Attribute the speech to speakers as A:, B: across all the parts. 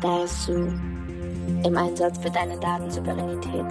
A: Da ist Sue im Einsatz für deine Datensouveränität.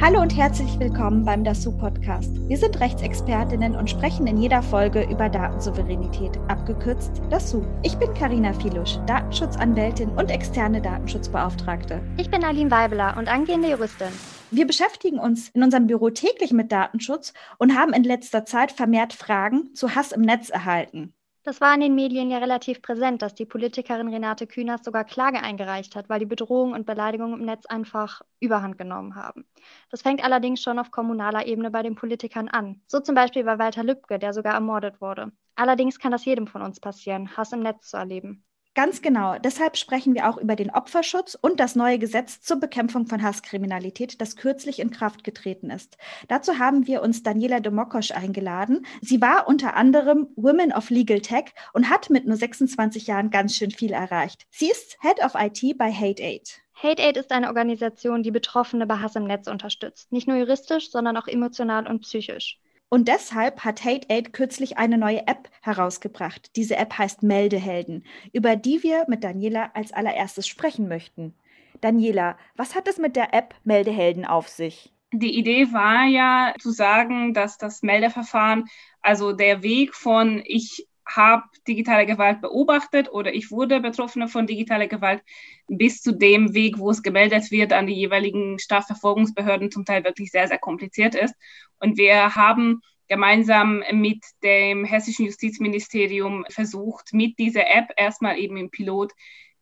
B: Hallo und herzlich willkommen beim DASU Podcast. Wir sind Rechtsexpertinnen und sprechen in jeder Folge über Datensouveränität, abgekürzt DASU. Ich bin Karina Filusch, Datenschutzanwältin und externe Datenschutzbeauftragte.
C: Ich bin Aline Weibeler und angehende Juristin.
B: Wir beschäftigen uns in unserem Büro täglich mit Datenschutz und haben in letzter Zeit vermehrt Fragen zu Hass im Netz erhalten.
C: Das war in den Medien ja relativ präsent, dass die Politikerin Renate Künast sogar Klage eingereicht hat, weil die Bedrohungen und Beleidigungen im Netz einfach überhand genommen haben. Das fängt allerdings schon auf kommunaler Ebene bei den Politikern an. So zum Beispiel bei Walter Lübcke, der sogar ermordet wurde. Allerdings kann das jedem von uns passieren, Hass im Netz zu erleben.
B: Ganz genau. Deshalb sprechen wir auch über den Opferschutz und das neue Gesetz zur Bekämpfung von Hasskriminalität, das kürzlich in Kraft getreten ist. Dazu haben wir uns Daniela Domokosch eingeladen. Sie war unter anderem Women of Legal Tech und hat mit nur 26 Jahren ganz schön viel erreicht. Sie ist Head of IT bei Hate Aid.
C: Hate Aid ist eine Organisation, die Betroffene bei Hass im Netz unterstützt. Nicht nur juristisch, sondern auch emotional und psychisch.
B: Und deshalb hat Hate Aid kürzlich eine neue App herausgebracht. Diese App heißt Meldehelden, über die wir mit Daniela als allererstes sprechen möchten. Daniela, was hat es mit der App Meldehelden auf sich?
D: Die Idee war ja zu sagen, dass das Meldeverfahren, also der Weg von ich habe digitale Gewalt beobachtet oder ich wurde Betroffene von digitaler Gewalt bis zu dem Weg, wo es gemeldet wird an die jeweiligen Strafverfolgungsbehörden, zum Teil wirklich sehr, sehr kompliziert ist. Und wir haben gemeinsam mit dem hessischen Justizministerium versucht, mit dieser App erstmal eben im Pilot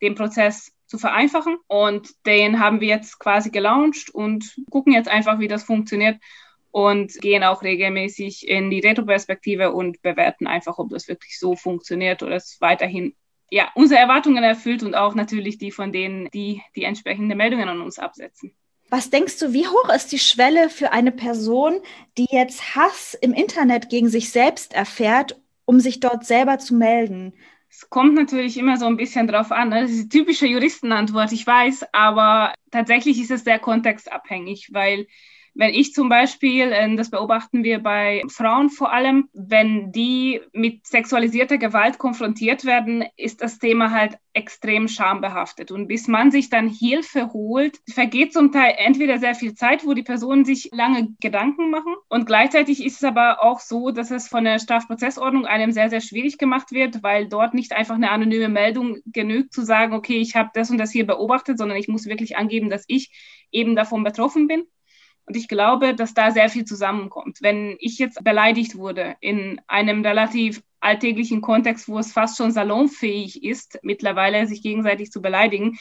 D: den Prozess zu vereinfachen. Und den haben wir jetzt quasi gelauncht und gucken jetzt einfach, wie das funktioniert und gehen auch regelmäßig in die Retroperspektive und bewerten einfach, ob das wirklich so funktioniert oder es weiterhin ja, unsere Erwartungen erfüllt und auch natürlich die von denen, die die entsprechende Meldungen an uns absetzen.
B: Was denkst du, wie hoch ist die Schwelle für eine Person, die jetzt Hass im Internet gegen sich selbst erfährt, um sich dort selber zu melden?
D: Es kommt natürlich immer so ein bisschen drauf an. Ne? Das ist die typische Juristenantwort, ich weiß, aber tatsächlich ist es sehr kontextabhängig, weil wenn ich zum Beispiel, äh, das beobachten wir bei Frauen vor allem, wenn die mit sexualisierter Gewalt konfrontiert werden, ist das Thema halt extrem schambehaftet. Und bis man sich dann Hilfe holt, vergeht zum Teil entweder sehr viel Zeit, wo die Personen sich lange Gedanken machen. Und gleichzeitig ist es aber auch so, dass es von der Strafprozessordnung einem sehr, sehr schwierig gemacht wird, weil dort nicht einfach eine anonyme Meldung genügt zu sagen, okay, ich habe das und das hier beobachtet, sondern ich muss wirklich angeben, dass ich eben davon betroffen bin. Und ich glaube, dass da sehr viel zusammenkommt. Wenn ich jetzt beleidigt wurde in einem relativ alltäglichen Kontext, wo es fast schon salonfähig ist, mittlerweile sich gegenseitig zu beleidigen,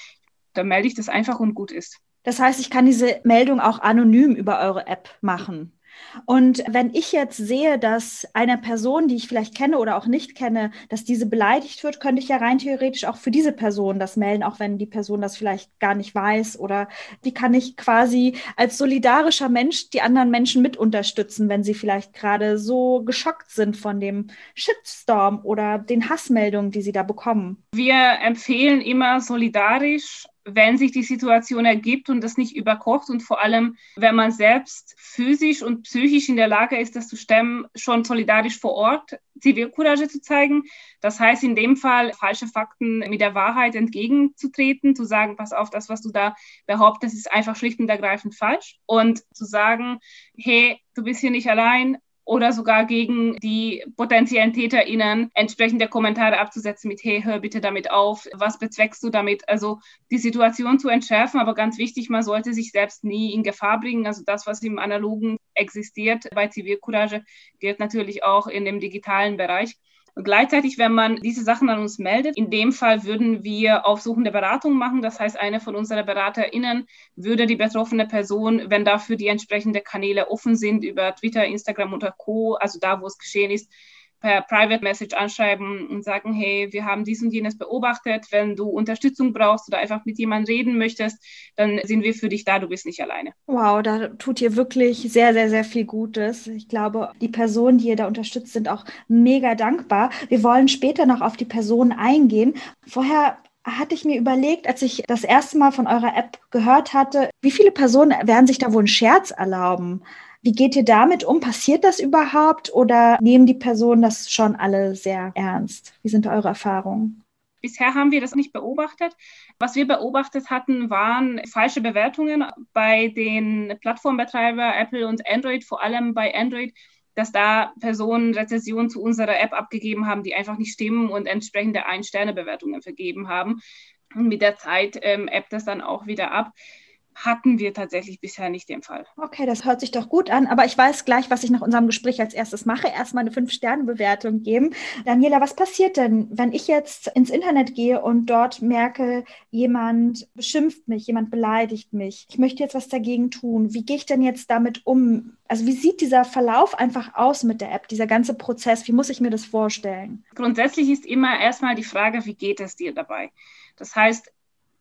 D: dann melde ich das einfach und gut ist.
B: Das heißt, ich kann diese Meldung auch anonym über eure App machen. Und wenn ich jetzt sehe, dass eine Person, die ich vielleicht kenne oder auch nicht kenne, dass diese beleidigt wird, könnte ich ja rein theoretisch auch für diese Person das melden, auch wenn die Person das vielleicht gar nicht weiß. Oder wie kann ich quasi als solidarischer Mensch die anderen Menschen mit unterstützen, wenn sie vielleicht gerade so geschockt sind von dem Shitstorm oder den Hassmeldungen, die sie da bekommen?
D: Wir empfehlen immer solidarisch wenn sich die Situation ergibt und das nicht überkocht und vor allem, wenn man selbst physisch und psychisch in der Lage ist, das zu stemmen, schon solidarisch vor Ort Zivilcourage zu zeigen. Das heißt in dem Fall, falsche Fakten mit der Wahrheit entgegenzutreten, zu sagen, pass auf, das, was du da behauptest, ist einfach schlicht und ergreifend falsch. Und zu sagen, hey, du bist hier nicht allein, oder sogar gegen die potenziellen TäterInnen entsprechende Kommentare abzusetzen mit, hey, hör bitte damit auf, was bezweckst du damit? Also die Situation zu entschärfen, aber ganz wichtig, man sollte sich selbst nie in Gefahr bringen. Also das, was im Analogen existiert bei Zivilcourage, gilt natürlich auch in dem digitalen Bereich. Gleichzeitig, wenn man diese Sachen an uns meldet, in dem Fall würden wir aufsuchende Beratung machen. Das heißt, eine von unseren BeraterInnen würde die betroffene Person, wenn dafür die entsprechenden Kanäle offen sind, über Twitter, Instagram oder Co., also da, wo es geschehen ist, per Private Message anschreiben und sagen, hey, wir haben dies und jenes beobachtet. Wenn du Unterstützung brauchst oder einfach mit jemandem reden möchtest, dann sind wir für dich da, du bist nicht alleine.
B: Wow, da tut ihr wirklich sehr, sehr, sehr viel Gutes. Ich glaube, die Personen, die ihr da unterstützt, sind auch mega dankbar. Wir wollen später noch auf die Personen eingehen. Vorher hatte ich mir überlegt, als ich das erste Mal von eurer App gehört hatte, wie viele Personen werden sich da wohl einen Scherz erlauben? Wie geht ihr damit um? Passiert das überhaupt oder nehmen die Personen das schon alle sehr ernst? Wie sind eure Erfahrungen?
D: Bisher haben wir das nicht beobachtet. Was wir beobachtet hatten, waren falsche Bewertungen bei den Plattformbetreiber Apple und Android, vor allem bei Android, dass da Personen Rezessionen zu unserer App abgegeben haben, die einfach nicht stimmen und entsprechende Ein-Sterne-Bewertungen vergeben haben. Und mit der Zeit ähm, ebbt das dann auch wieder ab hatten wir tatsächlich bisher nicht den Fall.
B: Okay, das hört sich doch gut an, aber ich weiß gleich, was ich nach unserem Gespräch als erstes mache. Erstmal eine Fünf-Sterne-Bewertung geben. Daniela, was passiert denn, wenn ich jetzt ins Internet gehe und dort merke, jemand beschimpft mich, jemand beleidigt mich? Ich möchte jetzt was dagegen tun. Wie gehe ich denn jetzt damit um? Also wie sieht dieser Verlauf einfach aus mit der App, dieser ganze Prozess? Wie muss ich mir das vorstellen?
D: Grundsätzlich ist immer erstmal die Frage, wie geht es dir dabei? Das heißt,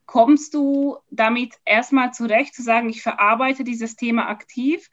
D: kommst du damit erstmal zurecht, zu sagen, ich verarbeite dieses Thema aktiv?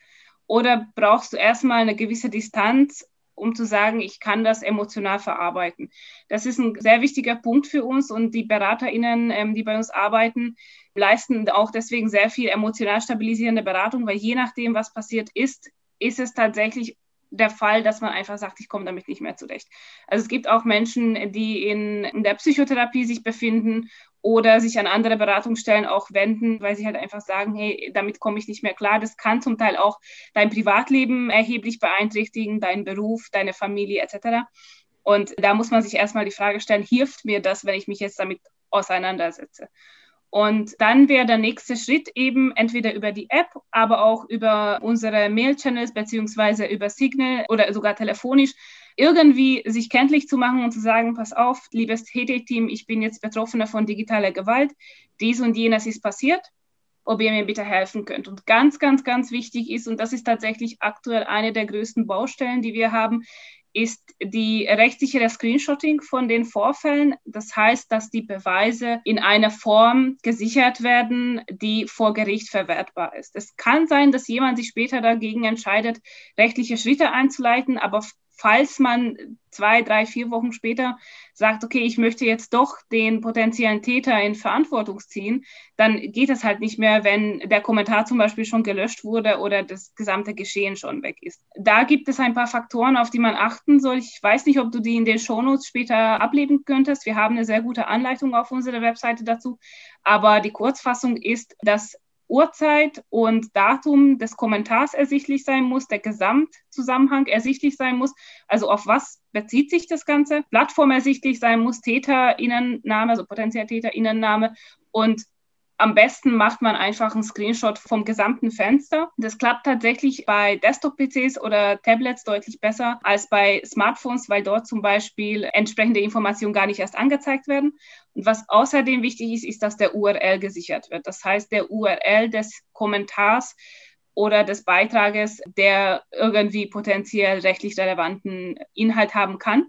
D: Oder brauchst du erstmal eine gewisse Distanz, um zu sagen, ich kann das emotional verarbeiten? Das ist ein sehr wichtiger Punkt für uns und die BeraterInnen, ähm, die bei uns arbeiten, leisten auch deswegen sehr viel emotional stabilisierende Beratung, weil je nachdem, was passiert ist, ist es tatsächlich der Fall, dass man einfach sagt, ich komme damit nicht mehr zurecht. Also es gibt auch Menschen, die in, in der Psychotherapie sich befinden oder sich an andere Beratungsstellen auch wenden, weil sie halt einfach sagen, hey, damit komme ich nicht mehr klar. Das kann zum Teil auch dein Privatleben erheblich beeinträchtigen, deinen Beruf, deine Familie etc. Und da muss man sich erstmal die Frage stellen, hilft mir das, wenn ich mich jetzt damit auseinandersetze? Und dann wäre der nächste Schritt eben entweder über die App, aber auch über unsere Mail-Channels beziehungsweise über Signal oder sogar telefonisch irgendwie sich kenntlich zu machen und zu sagen, pass auf, liebes HT-Team, ich bin jetzt Betroffener von digitaler Gewalt, dies und jenes ist passiert, ob ihr mir bitte helfen könnt. Und ganz, ganz, ganz wichtig ist, und das ist tatsächlich aktuell eine der größten Baustellen, die wir haben, ist die rechtssichere Screenshotting von den Vorfällen. Das heißt, dass die Beweise in einer Form gesichert werden, die vor Gericht verwertbar ist. Es kann sein, dass jemand sich später dagegen entscheidet, rechtliche Schritte einzuleiten, aber falls man zwei, drei, vier Wochen später sagt, okay, ich möchte jetzt doch den potenziellen Täter in Verantwortung ziehen, dann geht es halt nicht mehr, wenn der Kommentar zum Beispiel schon gelöscht wurde oder das gesamte Geschehen schon weg ist. Da gibt es ein paar Faktoren, auf die man achten soll. Ich weiß nicht, ob du die in den Shownotes später ableben könntest. Wir haben eine sehr gute Anleitung auf unserer Webseite dazu. Aber die Kurzfassung ist, dass Uhrzeit und Datum des Kommentars ersichtlich sein muss, der Gesamtzusammenhang ersichtlich sein muss, also auf was bezieht sich das Ganze, Plattform ersichtlich sein muss, Täterinnenname, also potenziell Täterinnenname und am besten macht man einfach einen Screenshot vom gesamten Fenster. Das klappt tatsächlich bei Desktop-PCs oder Tablets deutlich besser als bei Smartphones, weil dort zum Beispiel entsprechende Informationen gar nicht erst angezeigt werden. Und was außerdem wichtig ist, ist, dass der URL gesichert wird. Das heißt, der URL des Kommentars oder des Beitrages, der irgendwie potenziell rechtlich relevanten Inhalt haben kann.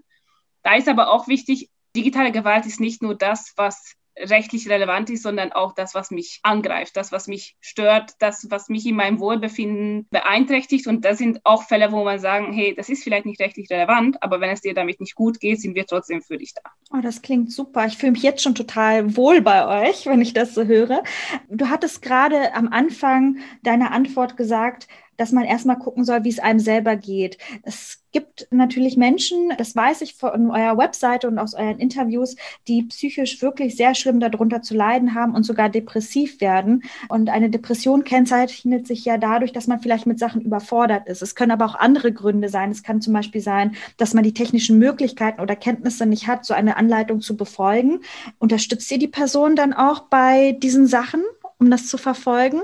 D: Da ist aber auch wichtig, digitale Gewalt ist nicht nur das, was rechtlich relevant ist, sondern auch das, was mich angreift, das, was mich stört, das, was mich in meinem Wohlbefinden beeinträchtigt. Und das sind auch Fälle, wo man sagen, hey, das ist vielleicht nicht rechtlich relevant, aber wenn es dir damit nicht gut geht, sind wir trotzdem für dich da.
B: Oh, das klingt super. Ich fühle mich jetzt schon total wohl bei euch, wenn ich das so höre. Du hattest gerade am Anfang deiner Antwort gesagt, dass man erstmal gucken soll, wie es einem selber geht. Es gibt natürlich Menschen, das weiß ich von eurer Webseite und aus euren Interviews, die psychisch wirklich sehr schlimm darunter zu leiden haben und sogar depressiv werden. Und eine Depression kennzeichnet sich ja dadurch, dass man vielleicht mit Sachen überfordert ist. Es können aber auch andere Gründe sein. Es kann zum Beispiel sein, dass man die technischen Möglichkeiten oder Kenntnisse nicht hat, so eine Anleitung zu befolgen. Unterstützt ihr die Person dann auch bei diesen Sachen, um das zu verfolgen?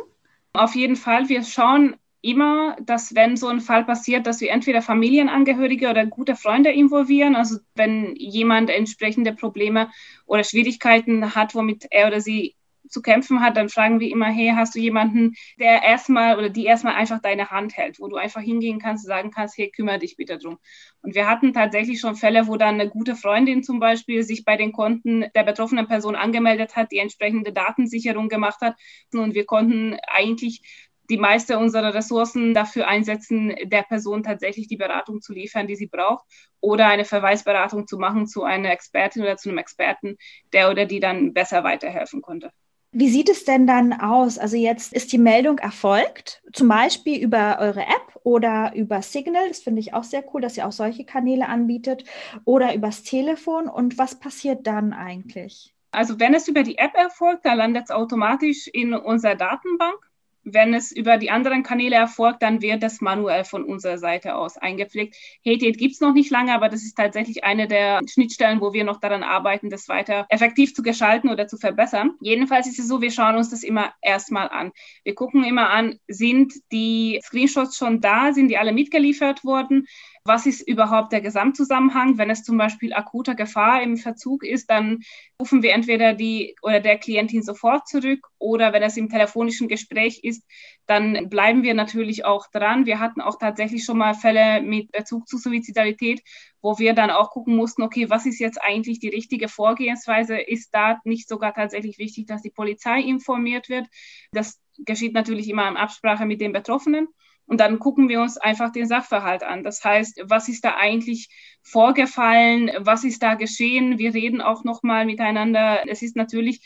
D: Auf jeden Fall. Wir schauen immer, dass wenn so ein Fall passiert, dass wir entweder Familienangehörige oder gute Freunde involvieren. Also wenn jemand entsprechende Probleme oder Schwierigkeiten hat, womit er oder sie zu kämpfen hat, dann fragen wir immer, hey, hast du jemanden, der erstmal oder die erstmal einfach deine Hand hält, wo du einfach hingehen kannst und sagen kannst, hey, kümmere dich bitte drum. Und wir hatten tatsächlich schon Fälle, wo dann eine gute Freundin zum Beispiel sich bei den Konten der betroffenen Person angemeldet hat, die entsprechende Datensicherung gemacht hat. Und wir konnten eigentlich die meiste unserer Ressourcen dafür einsetzen, der Person tatsächlich die Beratung zu liefern, die sie braucht, oder eine Verweisberatung zu machen zu einer Expertin oder zu einem Experten, der oder die dann besser weiterhelfen konnte.
B: Wie sieht es denn dann aus? Also jetzt ist die Meldung erfolgt, zum Beispiel über eure App oder über Signal. Das finde ich auch sehr cool, dass ihr auch solche Kanäle anbietet oder übers Telefon. Und was passiert dann eigentlich?
D: Also wenn es über die App erfolgt, dann landet es automatisch in unserer Datenbank. Wenn es über die anderen Kanäle erfolgt, dann wird das manuell von unserer Seite aus eingepflegt. Hate gibt es noch nicht lange, aber das ist tatsächlich eine der Schnittstellen, wo wir noch daran arbeiten, das weiter effektiv zu gestalten oder zu verbessern. Jedenfalls ist es so, wir schauen uns das immer erstmal an. Wir gucken immer an, sind die Screenshots schon da, sind die alle mitgeliefert worden? Was ist überhaupt der Gesamtzusammenhang. Wenn es zum Beispiel akuter Gefahr im Verzug ist, dann rufen wir entweder die oder der Klientin sofort zurück oder wenn es im telefonischen Gespräch ist, dann bleiben wir natürlich auch dran. Wir hatten auch tatsächlich schon mal Fälle mit Bezug zu Suizidalität, wo wir dann auch gucken mussten, okay, was ist jetzt eigentlich die richtige Vorgehensweise? Ist da nicht sogar tatsächlich wichtig, dass die Polizei informiert wird? Das geschieht natürlich immer in Absprache mit den Betroffenen. Und dann gucken wir uns einfach den Sachverhalt an. Das heißt, was ist da eigentlich vorgefallen? Was ist da geschehen? Wir reden auch nochmal miteinander. Es ist natürlich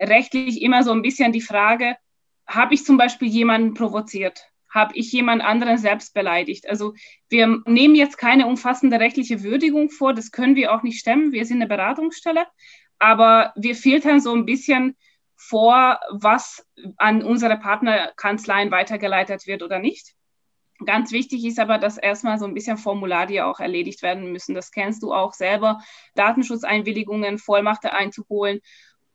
D: rechtlich immer so ein bisschen die Frage, habe ich zum Beispiel jemanden provoziert? Habe ich jemand anderen selbst beleidigt? Also wir nehmen jetzt keine umfassende rechtliche Würdigung vor. Das können wir auch nicht stemmen. Wir sind eine Beratungsstelle. Aber wir filtern so ein bisschen vor, was an unsere Partnerkanzleien weitergeleitet wird oder nicht. Ganz wichtig ist aber, dass erstmal so ein bisschen Formularien auch erledigt werden müssen. Das kennst du auch selber. Datenschutzeinwilligungen, Vollmachte einzuholen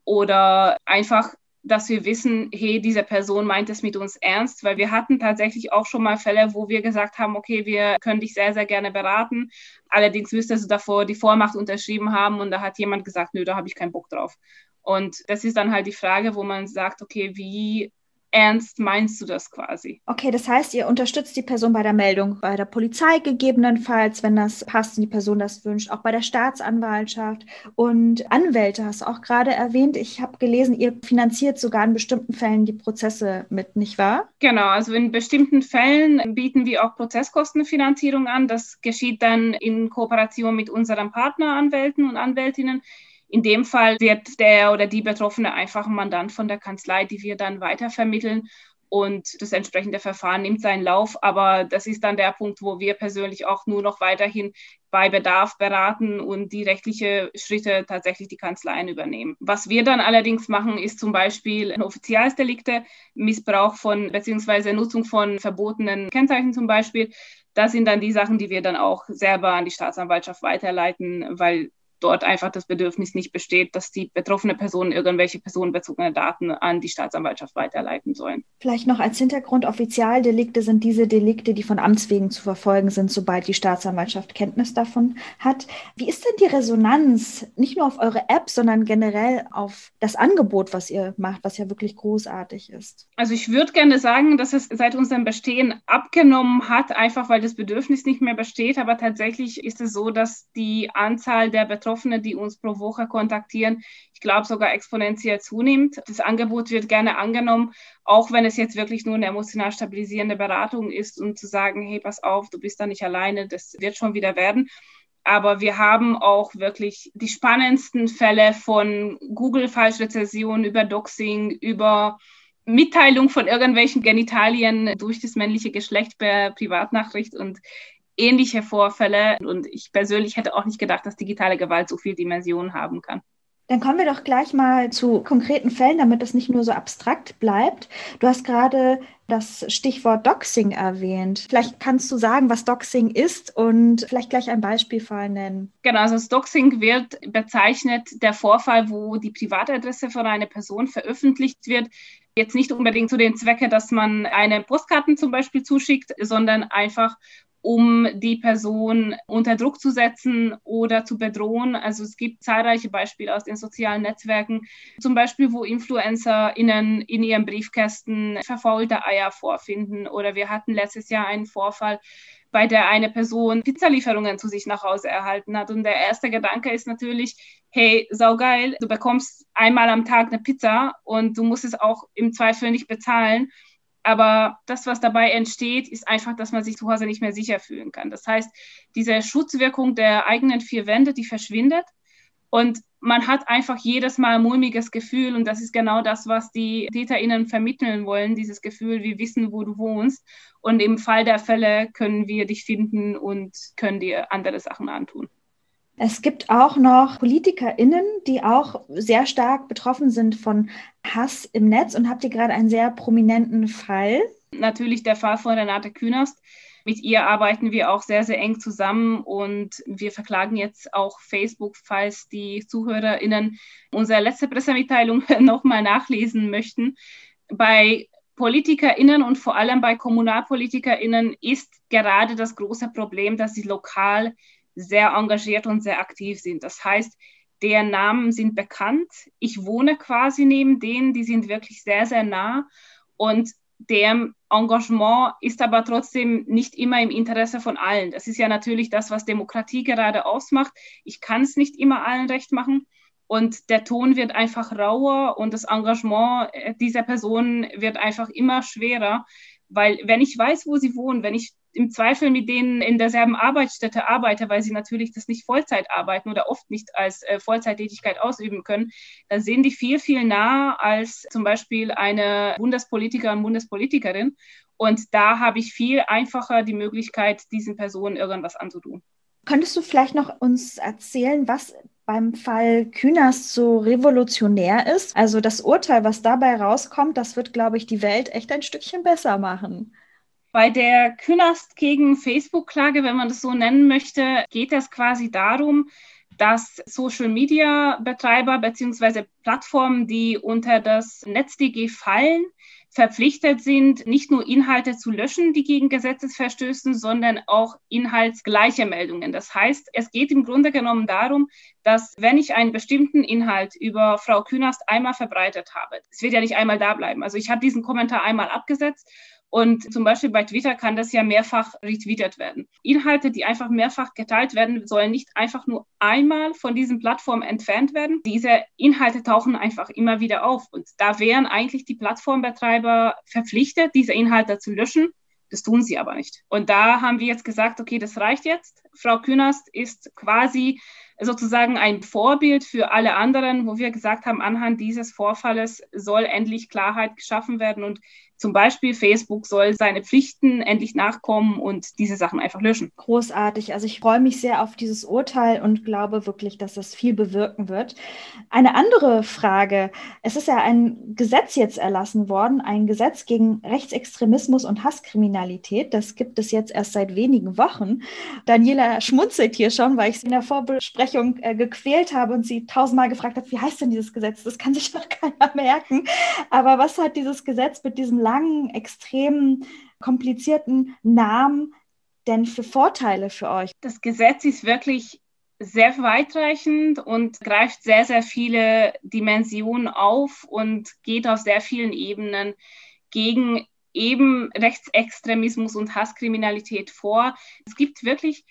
D: oder einfach, dass wir wissen, hey, diese Person meint es mit uns ernst, weil wir hatten tatsächlich auch schon mal Fälle, wo wir gesagt haben, okay, wir können dich sehr, sehr gerne beraten. Allerdings müsstest du davor die Vormacht unterschrieben haben und da hat jemand gesagt, nö, da habe ich keinen Bock drauf. Und das ist dann halt die Frage, wo man sagt, okay, wie ernst meinst du das quasi?
B: Okay, das heißt, ihr unterstützt die Person bei der Meldung, bei der Polizei gegebenenfalls, wenn das passt und die Person das wünscht, auch bei der Staatsanwaltschaft und Anwälte hast du auch gerade erwähnt. Ich habe gelesen, ihr finanziert sogar in bestimmten Fällen die Prozesse mit, nicht wahr?
D: Genau, also in bestimmten Fällen bieten wir auch Prozesskostenfinanzierung an. Das geschieht dann in Kooperation mit unseren Partneranwälten und Anwältinnen in dem Fall wird der oder die Betroffene einfach ein Mandant von der Kanzlei, die wir dann weitervermitteln und das entsprechende Verfahren nimmt seinen Lauf. Aber das ist dann der Punkt, wo wir persönlich auch nur noch weiterhin bei Bedarf beraten und die rechtliche Schritte tatsächlich die Kanzleien übernehmen. Was wir dann allerdings machen, ist zum Beispiel Offizialsdelikte, Missbrauch von beziehungsweise Nutzung von verbotenen Kennzeichen zum Beispiel. Das sind dann die Sachen, die wir dann auch selber an die Staatsanwaltschaft weiterleiten, weil dort einfach das Bedürfnis nicht besteht, dass die betroffene Person irgendwelche personenbezogene Daten an die Staatsanwaltschaft weiterleiten sollen.
B: Vielleicht noch als Hintergrund, Offizialdelikte sind diese Delikte, die von Amts wegen zu verfolgen sind, sobald die Staatsanwaltschaft Kenntnis davon hat. Wie ist denn die Resonanz nicht nur auf eure App, sondern generell auf das Angebot, was ihr macht, was ja wirklich großartig ist?
D: Also ich würde gerne sagen, dass es seit unserem Bestehen abgenommen hat, einfach weil das Bedürfnis nicht mehr besteht. Aber tatsächlich ist es so, dass die Anzahl der Betroffenen Betroffene, die uns pro Woche kontaktieren, ich glaube sogar exponentiell zunimmt. Das Angebot wird gerne angenommen, auch wenn es jetzt wirklich nur eine emotional stabilisierende Beratung ist und zu sagen, hey, pass auf, du bist da nicht alleine, das wird schon wieder werden. Aber wir haben auch wirklich die spannendsten Fälle von Google-Falschrezession über Doxing, über Mitteilung von irgendwelchen Genitalien durch das männliche Geschlecht per Privatnachricht. Und ähnliche Vorfälle. Und ich persönlich hätte auch nicht gedacht, dass digitale Gewalt so viele Dimensionen haben kann.
B: Dann kommen wir doch gleich mal zu konkreten Fällen, damit es nicht nur so abstrakt bleibt. Du hast gerade das Stichwort Doxing erwähnt. Vielleicht kannst du sagen, was Doxing ist und vielleicht gleich ein Beispielfall nennen.
D: Genau, also das Doxing wird bezeichnet der Vorfall, wo die Privatadresse von einer Person veröffentlicht wird. Jetzt nicht unbedingt zu den Zwecken, dass man eine Postkarten zum Beispiel zuschickt, sondern einfach um die Person unter Druck zu setzen oder zu bedrohen. Also es gibt zahlreiche Beispiele aus den sozialen Netzwerken, zum Beispiel, wo InfluencerInnen in ihren Briefkästen verfaulte Eier vorfinden. Oder wir hatten letztes Jahr einen Vorfall, bei der eine Person Pizzalieferungen zu sich nach Hause erhalten hat. Und der erste Gedanke ist natürlich, hey, saugeil, du bekommst einmal am Tag eine Pizza und du musst es auch im Zweifel nicht bezahlen. Aber das, was dabei entsteht, ist einfach, dass man sich zu Hause nicht mehr sicher fühlen kann. Das heißt, diese Schutzwirkung der eigenen vier Wände, die verschwindet. Und man hat einfach jedes Mal ein mulmiges Gefühl und das ist genau das, was die TäterInnen vermitteln wollen, dieses Gefühl, wir wissen, wo du wohnst und im Fall der Fälle können wir dich finden und können dir andere Sachen antun.
B: Es gibt auch noch PolitikerInnen, die auch sehr stark betroffen sind von Hass im Netz und habt ihr gerade einen sehr prominenten Fall?
D: Natürlich der Fall von Renate Künast. Mit ihr arbeiten wir auch sehr, sehr eng zusammen und wir verklagen jetzt auch Facebook, falls die ZuhörerInnen unsere letzte Pressemitteilung nochmal nachlesen möchten. Bei PolitikerInnen und vor allem bei KommunalpolitikerInnen ist gerade das große Problem, dass sie lokal sehr engagiert und sehr aktiv sind. Das heißt, deren Namen sind bekannt. Ich wohne quasi neben denen, die sind wirklich sehr, sehr nah. Und deren Engagement ist aber trotzdem nicht immer im Interesse von allen. Das ist ja natürlich das, was Demokratie gerade ausmacht. Ich kann es nicht immer allen recht machen. Und der Ton wird einfach rauer und das Engagement dieser Person wird einfach immer schwerer, weil wenn ich weiß, wo sie wohnen, wenn ich im Zweifel mit denen in derselben Arbeitsstätte arbeite, weil sie natürlich das nicht Vollzeit arbeiten oder oft nicht als äh, Vollzeittätigkeit ausüben können, dann sehen die viel, viel nahe als zum Beispiel eine Bundespolitiker und Bundespolitikerin. Und da habe ich viel einfacher die Möglichkeit, diesen Personen irgendwas anzutun.
B: Könntest du vielleicht noch uns erzählen, was beim Fall Künast so revolutionär ist? Also das Urteil, was dabei rauskommt, das wird, glaube ich, die Welt echt ein Stückchen besser machen.
D: Bei der Künast gegen Facebook-Klage, wenn man das so nennen möchte, geht es quasi darum, dass Social-Media-Betreiber bzw. Plattformen, die unter das NetzDG fallen, verpflichtet sind, nicht nur Inhalte zu löschen, die gegen Gesetze verstößen, sondern auch inhaltsgleiche Meldungen. Das heißt, es geht im Grunde genommen darum, dass wenn ich einen bestimmten Inhalt über Frau Künast einmal verbreitet habe, es wird ja nicht einmal da bleiben. Also ich habe diesen Kommentar einmal abgesetzt und zum Beispiel bei Twitter kann das ja mehrfach retweetet werden. Inhalte, die einfach mehrfach geteilt werden, sollen nicht einfach nur einmal von diesen Plattformen entfernt werden. Diese Inhalte tauchen einfach immer wieder auf. Und da wären eigentlich die Plattformbetreiber verpflichtet, diese Inhalte zu löschen. Das tun sie aber nicht. Und da haben wir jetzt gesagt, okay, das reicht jetzt. Frau Künast ist quasi sozusagen ein Vorbild für alle anderen, wo wir gesagt haben, anhand dieses Vorfalles soll endlich Klarheit geschaffen werden und zum Beispiel Facebook soll seine Pflichten endlich nachkommen und diese Sachen einfach löschen.
B: Großartig. Also ich freue mich sehr auf dieses Urteil und glaube wirklich, dass das viel bewirken wird. Eine andere Frage. Es ist ja ein Gesetz jetzt erlassen worden, ein Gesetz gegen Rechtsextremismus und Hasskriminalität. Das gibt es jetzt erst seit wenigen Wochen. Daniela schmunzelt hier schon, weil ich sie in der Vorbesprechung äh, gequält habe und sie tausendmal gefragt habe, wie heißt denn dieses Gesetz? Das kann sich doch keiner merken. Aber was hat dieses Gesetz mit diesem langen, extrem komplizierten Namen denn für Vorteile für euch?
D: Das Gesetz ist wirklich sehr weitreichend und greift sehr, sehr viele Dimensionen auf und geht auf sehr vielen Ebenen gegen eben Rechtsextremismus und Hasskriminalität vor. Es gibt wirklich,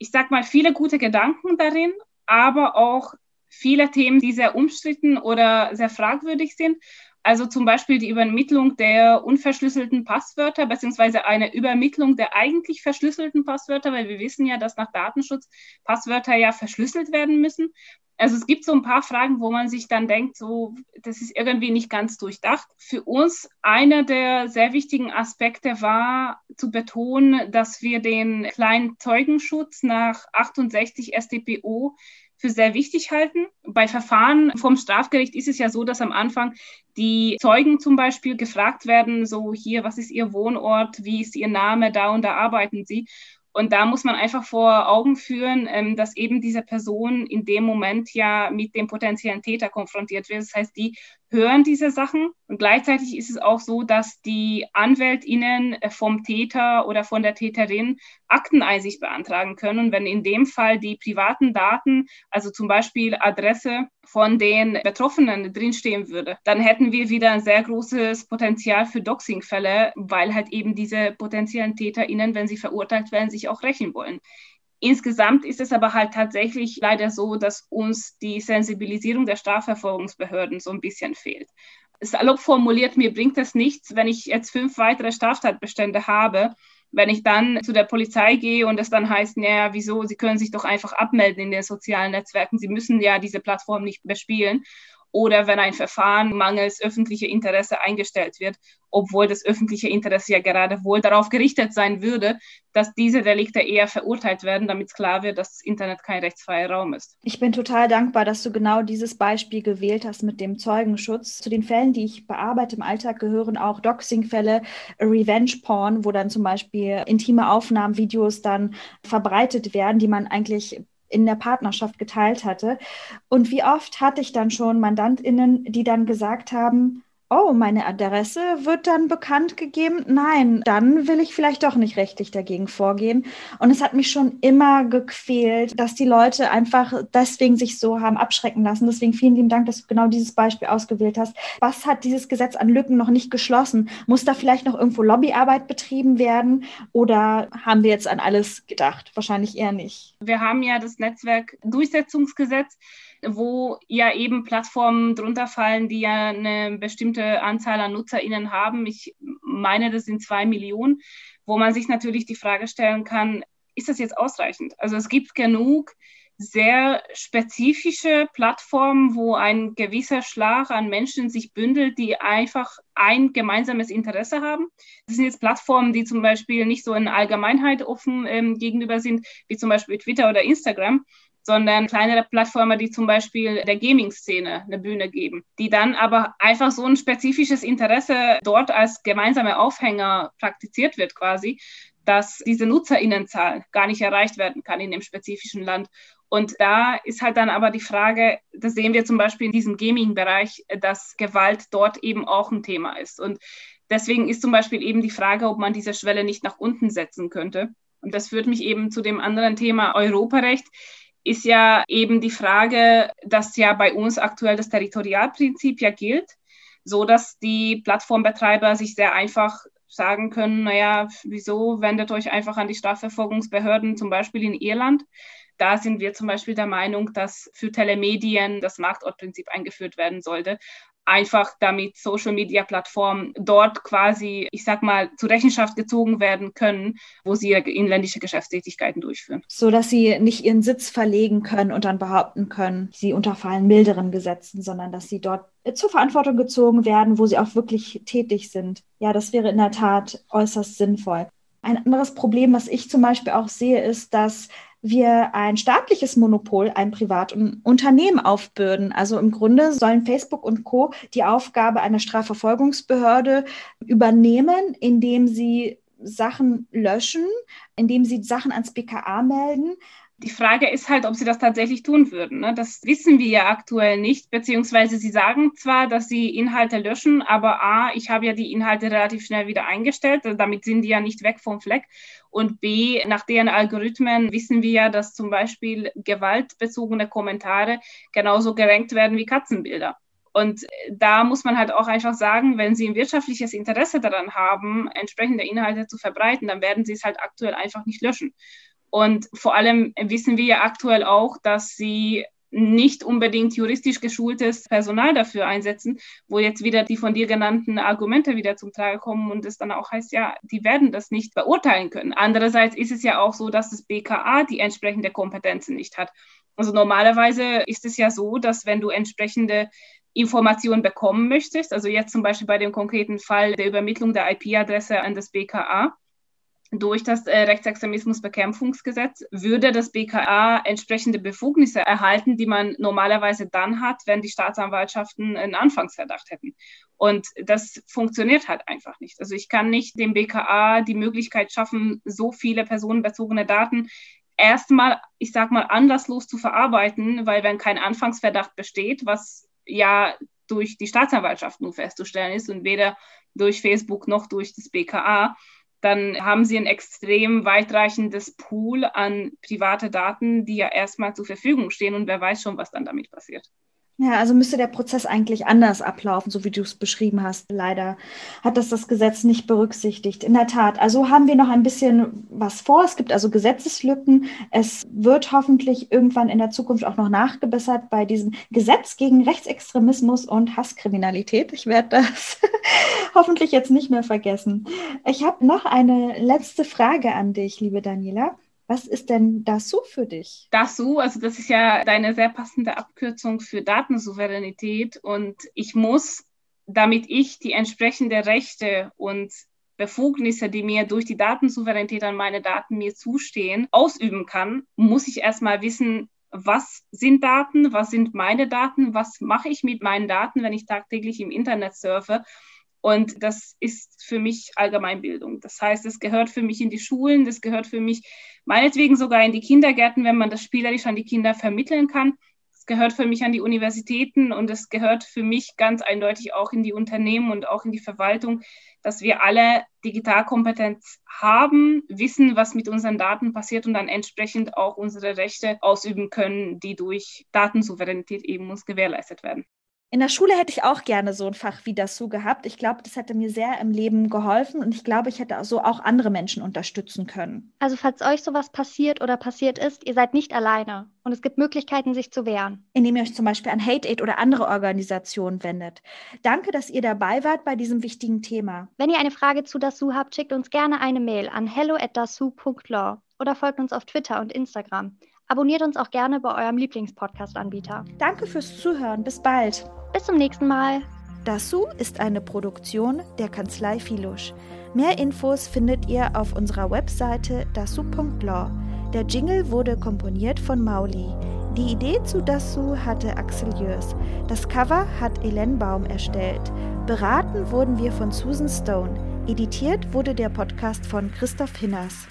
D: ich sag mal, viele gute Gedanken darin, aber auch viele Themen, die sehr umstritten oder sehr fragwürdig sind. Also zum Beispiel die Übermittlung der unverschlüsselten Passwörter beziehungsweise eine Übermittlung der eigentlich verschlüsselten Passwörter, weil wir wissen ja, dass nach Datenschutz Passwörter ja verschlüsselt werden müssen. Also es gibt so ein paar Fragen, wo man sich dann denkt, so, das ist irgendwie nicht ganz durchdacht. Für uns einer der sehr wichtigen Aspekte war zu betonen, dass wir den kleinen Zeugenschutz nach 68 StPO für sehr wichtig halten. Bei Verfahren vom Strafgericht ist es ja so, dass am Anfang die Zeugen zum Beispiel gefragt werden, so hier, was ist Ihr Wohnort, wie ist Ihr Name, da und da arbeiten Sie. Und da muss man einfach vor Augen führen, ähm, dass eben diese Person in dem Moment ja mit dem potenziellen Täter konfrontiert wird. Das heißt, die hören diese Sachen und gleichzeitig ist es auch so, dass die AnwältInnen vom Täter oder von der Täterin Akteneinsicht beantragen können. Und wenn in dem Fall die privaten Daten, also zum Beispiel Adresse von den Betroffenen drinstehen würde, dann hätten wir wieder ein sehr großes Potenzial für Doxing-Fälle, weil halt eben diese potenziellen TäterInnen, wenn sie verurteilt werden, sich auch rächen wollen. Insgesamt ist es aber halt tatsächlich leider so, dass uns die Sensibilisierung der Strafverfolgungsbehörden so ein bisschen fehlt. Salopp formuliert, mir bringt es nichts, wenn ich jetzt fünf weitere Straftatbestände habe Wenn ich dann zu der Polizei gehe und es dann heißt, naja, wieso, Sie können sich doch einfach abmelden in den sozialen Netzwerken, Sie müssen ja diese Plattform nicht bespielen oder wenn ein Verfahren mangels öffentlicher Interesse eingestellt wird, obwohl das öffentliche Interesse ja gerade wohl darauf gerichtet sein würde, dass diese Delikte eher verurteilt werden, damit klar wird, dass das Internet kein rechtsfreier Raum ist.
B: Ich bin total dankbar, dass du genau dieses Beispiel gewählt hast mit dem Zeugenschutz. Zu den Fällen, die ich bearbeite im Alltag, gehören auch Doxing-Fälle, Revenge-Porn, wo dann zum Beispiel intime Aufnahmen, Videos dann verbreitet werden, die man eigentlich in der Partnerschaft geteilt hatte. Und wie oft hatte ich dann schon Mandantinnen, die dann gesagt haben, oh, meine Adresse wird dann bekannt gegeben. Nein, dann will ich vielleicht doch nicht rechtlich dagegen vorgehen. Und es hat mich schon immer gequält, dass die Leute einfach deswegen sich so haben abschrecken lassen. Deswegen vielen lieben Dank, dass du genau dieses Beispiel ausgewählt hast. Was hat dieses Gesetz an Lücken noch nicht geschlossen? Muss da vielleicht noch irgendwo Lobbyarbeit betrieben werden? Oder haben wir jetzt an alles gedacht? Wahrscheinlich eher nicht.
D: Wir haben ja das Netzwerk Durchsetzungsgesetz wo ja eben Plattformen drunter fallen, die ja eine bestimmte Anzahl an NutzerInnen haben. Ich meine, das sind zwei Millionen, wo man sich natürlich die Frage stellen kann, ist das jetzt ausreichend? Also es gibt genug sehr spezifische Plattformen, wo ein gewisser Schlag an Menschen sich bündelt, die einfach ein gemeinsames Interesse haben. Das sind jetzt Plattformen, die zum Beispiel nicht so in Allgemeinheit offen ähm, gegenüber sind, wie zum Beispiel Twitter oder Instagram, sondern kleinere Plattformen, die zum Beispiel der Gaming-Szene eine Bühne geben, die dann aber einfach so ein spezifisches Interesse dort als gemeinsame Aufhänger praktiziert wird quasi, dass diese Nutzerinnenzahl gar nicht erreicht werden kann in dem spezifischen Land. Und da ist halt dann aber die Frage, das sehen wir zum Beispiel in diesem Gaming-Bereich, dass Gewalt dort eben auch ein Thema ist. Und deswegen ist zum Beispiel eben die Frage, ob man diese Schwelle nicht nach unten setzen könnte. Und das führt mich eben zu dem anderen Thema Europarecht ist ja eben die Frage, dass ja bei uns aktuell das Territorialprinzip ja gilt, so dass die Plattformbetreiber sich sehr einfach sagen können, naja, wieso wendet euch einfach an die Strafverfolgungsbehörden, zum Beispiel in Irland. Da sind wir zum Beispiel der Meinung, dass für Telemedien das Marktortprinzip eingeführt werden sollte einfach damit Social-Media-Plattformen dort quasi, ich sag mal, zur Rechenschaft gezogen werden können, wo sie inländische Geschäftstätigkeiten durchführen.
B: So dass sie nicht ihren Sitz verlegen können und dann behaupten können, sie unterfallen milderen Gesetzen, sondern dass sie dort zur Verantwortung gezogen werden, wo sie auch wirklich tätig sind. Ja, das wäre in der Tat äußerst sinnvoll. Ein anderes Problem, was ich zum Beispiel auch sehe, ist, dass wir ein staatliches Monopol einem privaten Unternehmen aufbürden. Also im Grunde sollen Facebook und Co. die Aufgabe einer Strafverfolgungsbehörde übernehmen, indem sie Sachen löschen, indem sie Sachen ans BKA melden,
D: die Frage ist halt, ob sie das tatsächlich tun würden. Ne? Das wissen wir ja aktuell nicht, beziehungsweise sie sagen zwar, dass sie Inhalte löschen, aber A, ich habe ja die Inhalte relativ schnell wieder eingestellt, also damit sind die ja nicht weg vom Fleck. Und B, nach deren Algorithmen wissen wir ja, dass zum Beispiel gewaltbezogene Kommentare genauso gerankt werden wie Katzenbilder. Und da muss man halt auch einfach sagen, wenn Sie ein wirtschaftliches Interesse daran haben, entsprechende Inhalte zu verbreiten, dann werden Sie es halt aktuell einfach nicht löschen. Und vor allem wissen wir ja aktuell auch, dass sie nicht unbedingt juristisch geschultes Personal dafür einsetzen, wo jetzt wieder die von dir genannten Argumente wieder zum Trage kommen und es dann auch heißt, ja, die werden das nicht beurteilen können. Andererseits ist es ja auch so, dass das BKA die entsprechende Kompetenzen nicht hat. Also normalerweise ist es ja so, dass wenn du entsprechende Informationen bekommen möchtest, also jetzt zum Beispiel bei dem konkreten Fall der Übermittlung der IP-Adresse an das BKA, durch das äh, Rechtsextremismusbekämpfungsgesetz würde das BKA entsprechende Befugnisse erhalten, die man normalerweise dann hat, wenn die Staatsanwaltschaften einen Anfangsverdacht hätten. Und das funktioniert halt einfach nicht. Also ich kann nicht dem BKA die Möglichkeit schaffen, so viele personenbezogene Daten erstmal, ich sag mal, anlasslos zu verarbeiten, weil wenn kein Anfangsverdacht besteht, was ja durch die Staatsanwaltschaft nur festzustellen ist und weder durch Facebook noch durch das BKA, dann haben sie ein extrem weitreichendes Pool an private Daten, die ja erstmal zur Verfügung stehen und wer weiß schon, was dann damit passiert.
B: Ja, also müsste der Prozess eigentlich anders ablaufen, so wie du es beschrieben hast. Leider hat das das Gesetz nicht berücksichtigt. In der Tat, also haben wir noch ein bisschen was vor. Es gibt also Gesetzeslücken. Es wird hoffentlich irgendwann in der Zukunft auch noch nachgebessert bei diesem Gesetz gegen Rechtsextremismus und Hasskriminalität. Ich werde das hoffentlich jetzt nicht mehr vergessen. Ich habe noch eine letzte Frage an dich, liebe Daniela. Was ist denn DASU für dich?
D: DASU, also das ist ja deine sehr passende Abkürzung für Datensouveränität und ich muss, damit ich die entsprechende Rechte und Befugnisse, die mir durch die Datensouveränität an meine Daten mir zustehen, ausüben kann, muss ich erstmal wissen, was sind Daten, was sind meine Daten, was mache ich mit meinen Daten, wenn ich tagtäglich im Internet surfe und das ist für mich Allgemeinbildung. Das heißt, es gehört für mich in die Schulen, das gehört für mich meinetwegen sogar in die Kindergärten, wenn man das spielerisch an die Kinder vermitteln kann. Es gehört für mich an die Universitäten und es gehört für mich ganz eindeutig auch in die Unternehmen und auch in die Verwaltung, dass wir alle Digitalkompetenz haben, wissen, was mit unseren Daten passiert und dann entsprechend auch unsere Rechte ausüben können, die durch Datensouveränität eben muss gewährleistet werden.
B: In der Schule hätte ich auch gerne so ein Fach wie das so gehabt. Ich glaube, das hätte mir sehr im Leben geholfen und ich glaube, ich hätte so auch andere Menschen unterstützen können.
C: Also falls euch sowas passiert oder passiert ist, ihr seid nicht alleine und es gibt Möglichkeiten, sich zu wehren.
B: Indem ihr euch zum Beispiel an Hate Aid oder andere Organisationen wendet. Danke, dass ihr dabei wart bei diesem wichtigen Thema.
C: Wenn ihr eine Frage zu Dasu habt, schickt uns gerne eine Mail an hello@dasu.law oder folgt uns auf Twitter und Instagram. Abonniert uns auch gerne bei eurem Lieblingspodcast-Anbieter.
B: Danke fürs Zuhören. Bis bald.
C: Bis zum nächsten Mal.
B: Dasu ist eine Produktion der Kanzlei Filusch. Mehr Infos findet ihr auf unserer Webseite dasu.law. Der Jingle wurde komponiert von Mauli. Die Idee zu Dasu hatte Axel Jörs. Das Cover hat Elen Baum erstellt. Beraten wurden wir von Susan Stone. Editiert wurde der Podcast von Christoph Hinners.